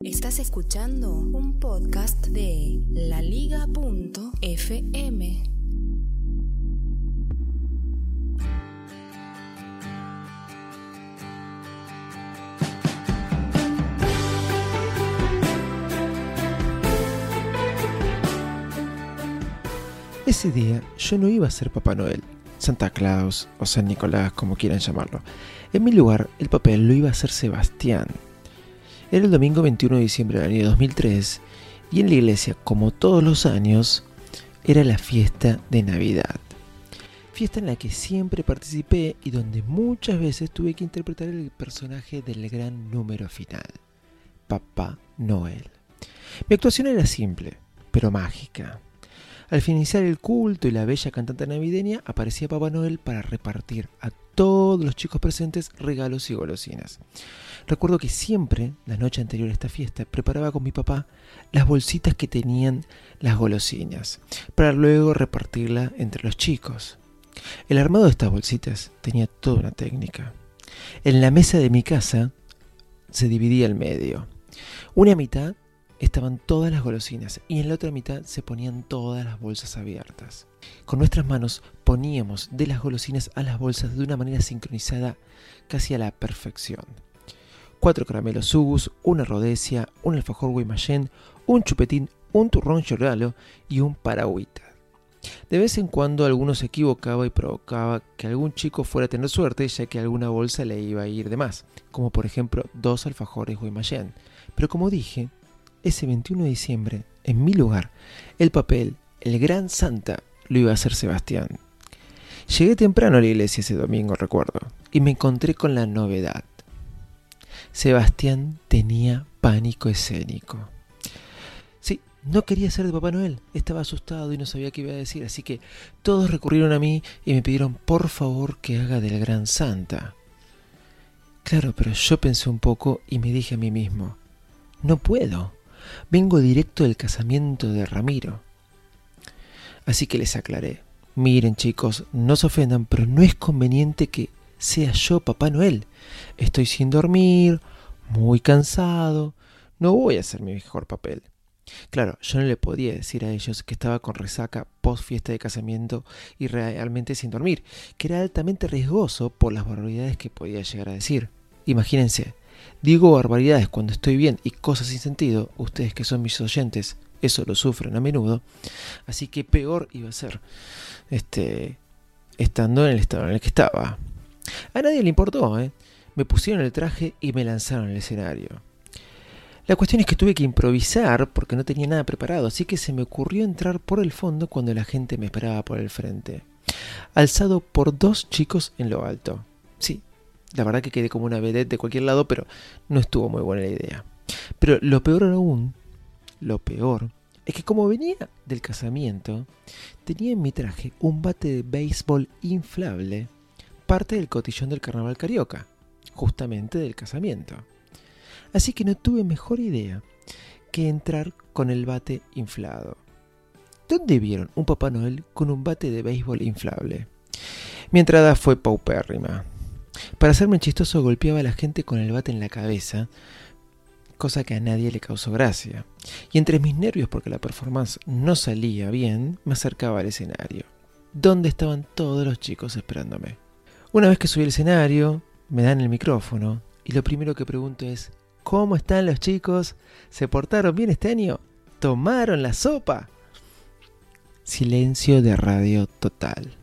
Estás escuchando un podcast de laliga.fm. Ese día yo no iba a ser Papá Noel, Santa Claus o San Nicolás, como quieran llamarlo. En mi lugar, el papel lo iba a hacer Sebastián. Era el domingo 21 de diciembre del año 2003 y en la iglesia, como todos los años, era la fiesta de Navidad. Fiesta en la que siempre participé y donde muchas veces tuve que interpretar el personaje del gran número final, Papá Noel. Mi actuación era simple, pero mágica. Al finalizar el culto y la bella cantante navideña, aparecía Papá Noel para repartir a todos los chicos presentes regalos y golosinas. Recuerdo que siempre, la noche anterior a esta fiesta, preparaba con mi papá las bolsitas que tenían las golosinas, para luego repartirla entre los chicos. El armado de estas bolsitas tenía toda una técnica. En la mesa de mi casa se dividía el medio. Una mitad estaban todas las golosinas y en la otra mitad se ponían todas las bolsas abiertas. Con nuestras manos poníamos de las golosinas a las bolsas de una manera sincronizada casi a la perfección. Cuatro caramelos sugus, una rodecia, un alfajor guaymallén, un chupetín, un turrón chorgalo y un paragüita. De vez en cuando alguno se equivocaba y provocaba que algún chico fuera a tener suerte ya que alguna bolsa le iba a ir de más, como por ejemplo dos alfajores guaymallén. Pero como dije, ese 21 de diciembre, en mi lugar, el papel, el gran Santa, lo iba a hacer Sebastián. Llegué temprano a la iglesia ese domingo, recuerdo, y me encontré con la novedad. Sebastián tenía pánico escénico. Sí, no quería ser de Papá Noel, estaba asustado y no sabía qué iba a decir, así que todos recurrieron a mí y me pidieron por favor que haga del gran Santa. Claro, pero yo pensé un poco y me dije a mí mismo, no puedo. Vengo directo del casamiento de Ramiro. Así que les aclaré. Miren chicos, no se ofendan, pero no es conveniente que sea yo Papá Noel. Estoy sin dormir, muy cansado, no voy a hacer mi mejor papel. Claro, yo no le podía decir a ellos que estaba con resaca post fiesta de casamiento y realmente sin dormir, que era altamente riesgoso por las barbaridades que podía llegar a decir. Imagínense, Digo barbaridades cuando estoy bien y cosas sin sentido, ustedes que son mis oyentes, eso lo sufren a menudo, así que peor iba a ser este, estando en el estado en el que estaba. A nadie le importó, ¿eh? me pusieron el traje y me lanzaron al escenario. La cuestión es que tuve que improvisar porque no tenía nada preparado, así que se me ocurrió entrar por el fondo cuando la gente me esperaba por el frente, alzado por dos chicos en lo alto. La verdad que quedé como una vedette de cualquier lado, pero no estuvo muy buena la idea. Pero lo peor aún, lo peor, es que como venía del casamiento, tenía en mi traje un bate de béisbol inflable, parte del cotillón del carnaval carioca, justamente del casamiento. Así que no tuve mejor idea que entrar con el bate inflado. ¿Dónde vieron un Papá Noel con un bate de béisbol inflable? Mi entrada fue paupérrima. Para hacerme chistoso golpeaba a la gente con el bate en la cabeza, cosa que a nadie le causó gracia. Y entre mis nervios porque la performance no salía bien, me acercaba al escenario, donde estaban todos los chicos esperándome. Una vez que subí al escenario, me dan el micrófono y lo primero que pregunto es, ¿cómo están los chicos? ¿Se portaron bien este año? ¿Tomaron la sopa? Silencio de radio total.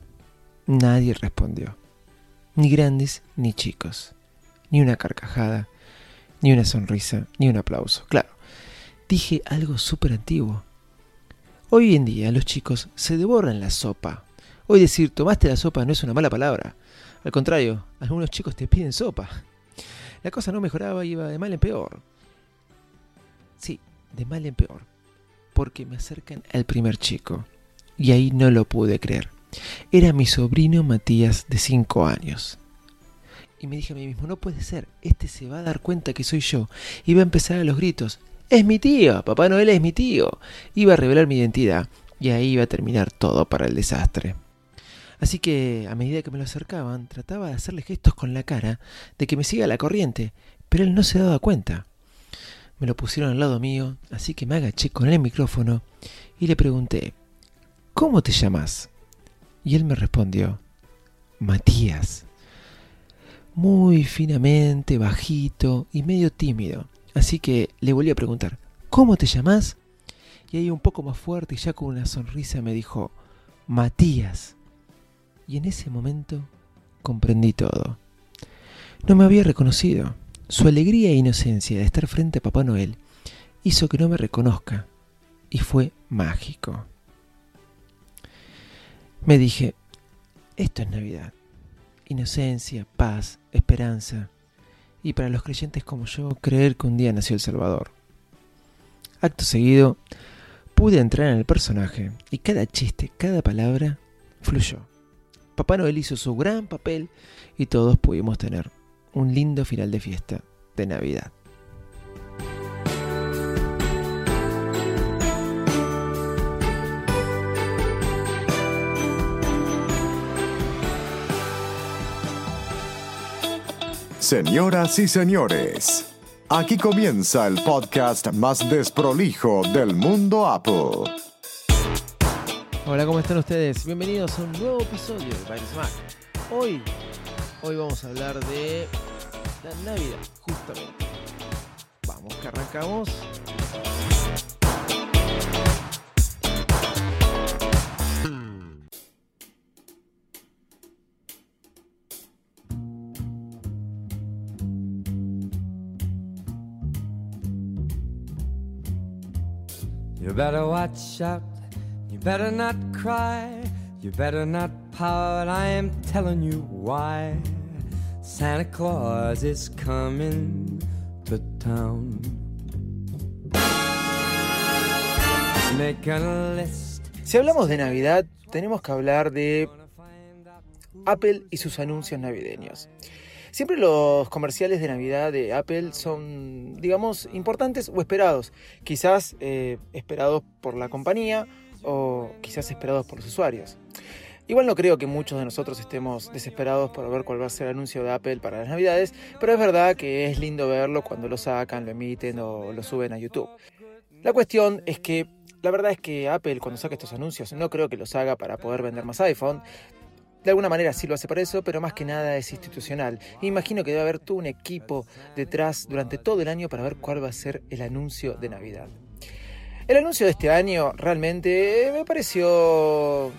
Nadie respondió ni grandes ni chicos, ni una carcajada, ni una sonrisa, ni un aplauso. Claro, dije algo súper antiguo. Hoy en día los chicos se devoran la sopa. Hoy decir tomaste la sopa no es una mala palabra. Al contrario, algunos chicos te piden sopa. La cosa no mejoraba y iba de mal en peor. de mal en peor, porque me acercan al primer chico, y ahí no lo pude creer. Era mi sobrino Matías de 5 años. Y me dije a mí mismo, no puede ser, este se va a dar cuenta que soy yo. Va a empezar a los gritos, es mi tío, Papá Noel es mi tío. Iba a revelar mi identidad y ahí iba a terminar todo para el desastre. Así que, a medida que me lo acercaban, trataba de hacerle gestos con la cara de que me siga la corriente, pero él no se daba cuenta. Me lo pusieron al lado mío, así que me agaché con el micrófono y le pregunté, ¿Cómo te llamas? Y él me respondió, Matías. Muy finamente, bajito y medio tímido. Así que le volví a preguntar, ¿cómo te llamas? Y ahí un poco más fuerte y ya con una sonrisa me dijo, Matías. Y en ese momento comprendí todo. No me había reconocido. Su alegría e inocencia de estar frente a Papá Noel hizo que no me reconozca. Y fue mágico. Me dije, esto es Navidad. Inocencia, paz, esperanza. Y para los creyentes como yo, creer que un día nació el Salvador. Acto seguido, pude entrar en el personaje y cada chiste, cada palabra fluyó. Papá Noel hizo su gran papel y todos pudimos tener un lindo final de fiesta de Navidad. Señoras y señores, aquí comienza el podcast más desprolijo del mundo Apple. Hola, ¿cómo están ustedes? Bienvenidos a un nuevo episodio de Baile Smack. Hoy, hoy vamos a hablar de la Navidad, justamente. Vamos que arrancamos. You better watch out. You better not cry. You better not pout. I am telling you why. Santa Claus is coming to town. Making a list. Si hablamos de Navidad, tenemos que hablar de Apple y sus anuncios navideños. Siempre los comerciales de Navidad de Apple son, digamos, importantes o esperados. Quizás eh, esperados por la compañía o quizás esperados por los usuarios. Igual no creo que muchos de nosotros estemos desesperados por ver cuál va a ser el anuncio de Apple para las Navidades, pero es verdad que es lindo verlo cuando lo sacan, lo emiten o lo suben a YouTube. La cuestión es que la verdad es que Apple cuando saca estos anuncios no creo que los haga para poder vender más iPhone. De alguna manera sí lo hace para eso, pero más que nada es institucional. Imagino que debe haber todo un equipo detrás durante todo el año para ver cuál va a ser el anuncio de Navidad. El anuncio de este año realmente me pareció,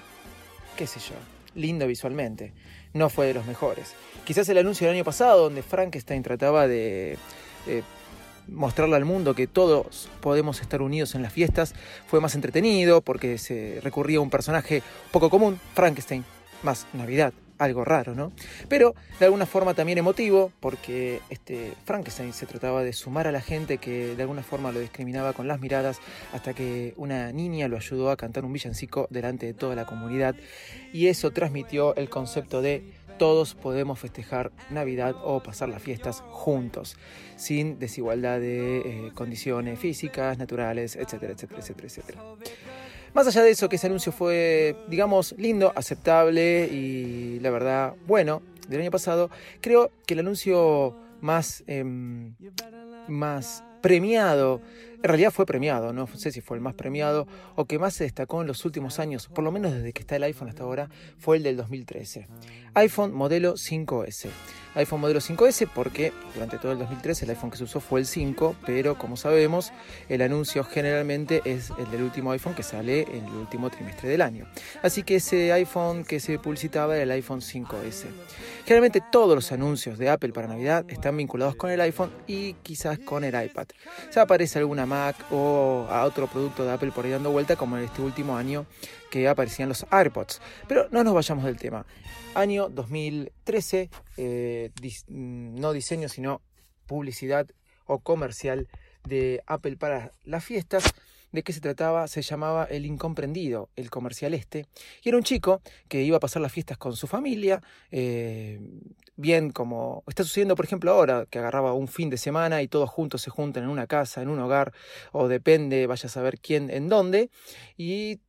qué sé yo, lindo visualmente. No fue de los mejores. Quizás el anuncio del año pasado, donde Frankenstein trataba de mostrarle al mundo que todos podemos estar unidos en las fiestas, fue más entretenido porque se recurría a un personaje poco común, Frankenstein, más Navidad, algo raro, ¿no? Pero de alguna forma también emotivo, porque este Frankenstein se trataba de sumar a la gente que de alguna forma lo discriminaba con las miradas, hasta que una niña lo ayudó a cantar un villancico delante de toda la comunidad, y eso transmitió el concepto de todos podemos festejar Navidad o pasar las fiestas juntos, sin desigualdad de eh, condiciones físicas, naturales, etcétera, etcétera, etcétera, etcétera. Más allá de eso, que ese anuncio fue, digamos, lindo, aceptable y la verdad, bueno, del año pasado, creo que el anuncio más, em, más premiado, en realidad fue premiado, no sé si fue el más premiado o que más se destacó en los últimos años, por lo menos desde que está el iPhone hasta ahora, fue el del 2013. iPhone modelo 5S iPhone modelo 5S porque durante todo el 2013 el iPhone que se usó fue el 5, pero como sabemos el anuncio generalmente es el del último iPhone que sale en el último trimestre del año. Así que ese iPhone que se publicitaba era el iPhone 5S. Generalmente todos los anuncios de Apple para Navidad están vinculados con el iPhone y quizás con el iPad. Se aparece alguna Mac o a otro producto de Apple por ahí dando vuelta como en este último año que aparecían los AirPods. Pero no nos vayamos del tema. Año 2013, eh, no diseño, sino publicidad o comercial de Apple para las fiestas. ¿De qué se trataba? Se llamaba El Incomprendido, el comercial este. Y era un chico que iba a pasar las fiestas con su familia, eh, bien como está sucediendo, por ejemplo, ahora, que agarraba un fin de semana y todos juntos se juntan en una casa, en un hogar, o depende, vaya a saber quién, en dónde, y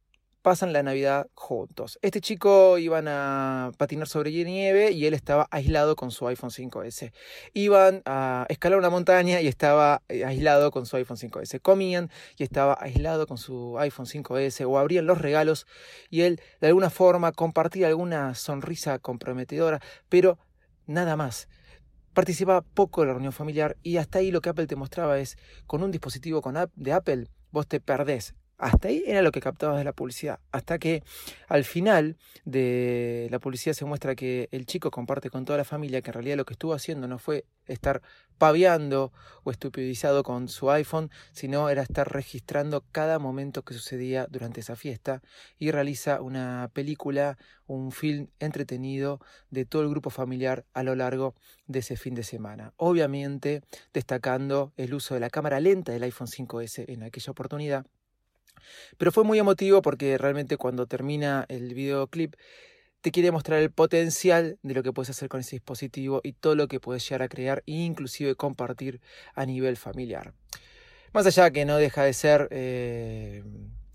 pasan la Navidad juntos. Este chico iban a patinar sobre nieve y él estaba aislado con su iPhone 5S. Iban a escalar una montaña y estaba eh, aislado con su iPhone 5S. Comían y estaba aislado con su iPhone 5S o abrían los regalos y él de alguna forma compartía alguna sonrisa comprometedora, pero nada más participaba poco de la reunión familiar y hasta ahí lo que Apple te mostraba es con un dispositivo con de Apple vos te perdés hasta ahí era lo que captabas de la publicidad. Hasta que al final de la publicidad se muestra que el chico comparte con toda la familia que en realidad lo que estuvo haciendo no fue estar paviando o estupidizado con su iPhone, sino era estar registrando cada momento que sucedía durante esa fiesta y realiza una película, un film entretenido de todo el grupo familiar a lo largo de ese fin de semana. Obviamente destacando el uso de la cámara lenta del iPhone 5S en aquella oportunidad pero fue muy emotivo porque realmente cuando termina el videoclip te quiere mostrar el potencial de lo que puedes hacer con ese dispositivo y todo lo que puedes llegar a crear e inclusive compartir a nivel familiar. Más allá que no deja de ser eh,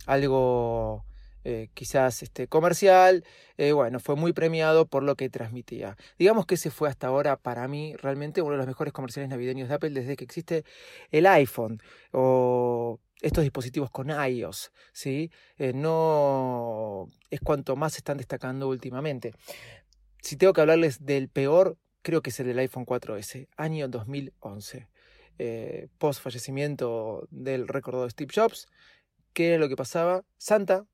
algo eh, quizás este, comercial, eh, bueno, fue muy premiado por lo que transmitía. Digamos que ese fue hasta ahora para mí realmente uno de los mejores comerciales navideños de Apple desde que existe el iPhone o estos dispositivos con iOS, ¿sí? Eh, no es cuanto más se están destacando últimamente. Si tengo que hablarles del peor, creo que es el del iPhone 4S, año 2011. Eh, post fallecimiento del recordado Steve Jobs, ¿qué era lo que pasaba? Santa,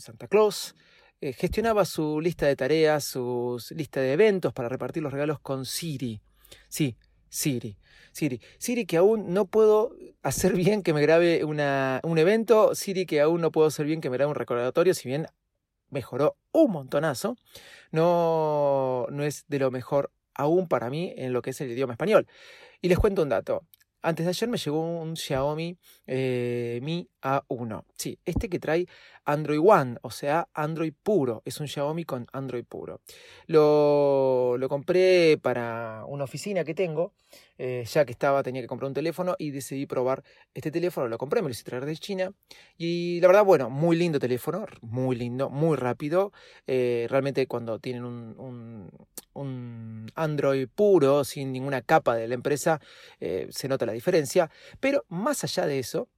Santa Claus, eh, gestionaba su lista de tareas, su lista de eventos para repartir los regalos con Siri. Sí, Siri. Siri. Siri que aún no puedo hacer bien que me grabe una, un evento. Siri que aún no puedo hacer bien que me grabe un recordatorio, si bien mejoró un montonazo. No, no es de lo mejor aún para mí en lo que es el idioma español. Y les cuento un dato. Antes de ayer me llegó un Xiaomi eh, Mi A1. Sí, este que trae Android One, o sea, Android puro. Es un Xiaomi con Android puro. Lo, lo compré para una oficina que tengo, eh, ya que estaba, tenía que comprar un teléfono y decidí probar este teléfono. Lo compré, me lo hice traer de China. Y la verdad, bueno, muy lindo teléfono, muy lindo, muy rápido. Eh, realmente cuando tienen un, un, Android puro, sin ninguna capa de la empresa, eh, se nota la diferencia. Pero más allá de eso,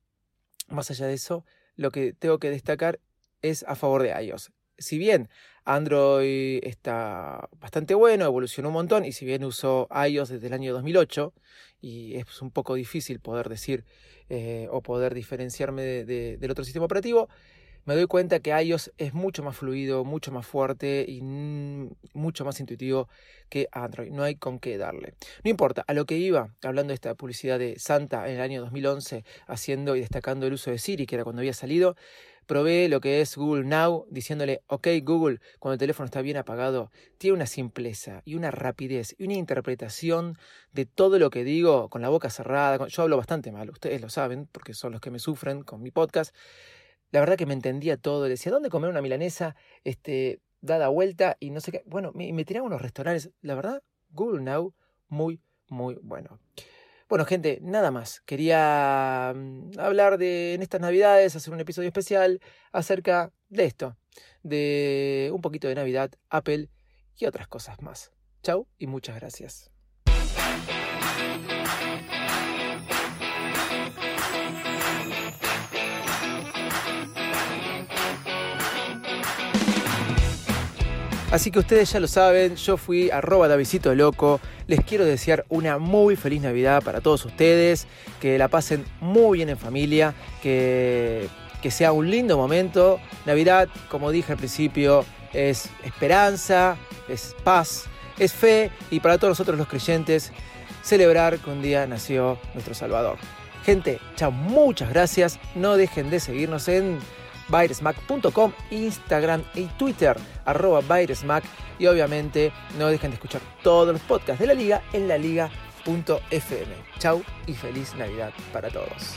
más allá de eso, lo que tengo que destacar es a favor de iOS. Si bien Android está bastante bueno, evolucionó un montón, y si bien usó iOS desde el año 2008, y es un poco difícil poder decir eh, o poder diferenciarme del otro sistema operativo, me doy cuenta que iOS es mucho más fluido, mucho más fuerte y mucho más intuitivo que Android. No hay con qué darle. No importa, a lo que iba, hablando de esta publicidad de Santa en el año 2011, haciendo y destacando el uso de Siri, que era cuando había salido, probé lo que es Google Now, diciéndole, ok Google, cuando el teléfono está bien apagado, tiene una simpleza y una rapidez y una interpretación de todo lo que digo con la boca cerrada. Yo hablo bastante mal, ustedes lo saben, porque son los que me sufren con mi podcast la verdad que me entendía todo. Le decía, ¿dónde comer una milanesa? Este, dada vuelta y no sé qué. Bueno, me, me tiraba unos restaurantes. La verdad, Google Now, muy, muy bueno. Bueno, gente, nada más. Quería mm, hablar de en estas navidades, hacer un episodio especial acerca de esto, de un poquito de Navidad, Apple y otras cosas más. Chau y muchas gracias. Así que ustedes ya lo saben, yo fui arroba Davidito Loco. Les quiero desear una muy feliz Navidad para todos ustedes, que la pasen muy bien en familia, que, que sea un lindo momento. Navidad, como dije al principio, es esperanza, es paz, es fe y para todos nosotros los creyentes, celebrar que un día nació nuestro Salvador. Gente, chao, muchas gracias. No dejen de seguirnos en Byresmack.com, Instagram y Twitter, arroba Byresmack. Y obviamente no dejen de escuchar todos los podcasts de la liga en la liga Chau y feliz Navidad para todos.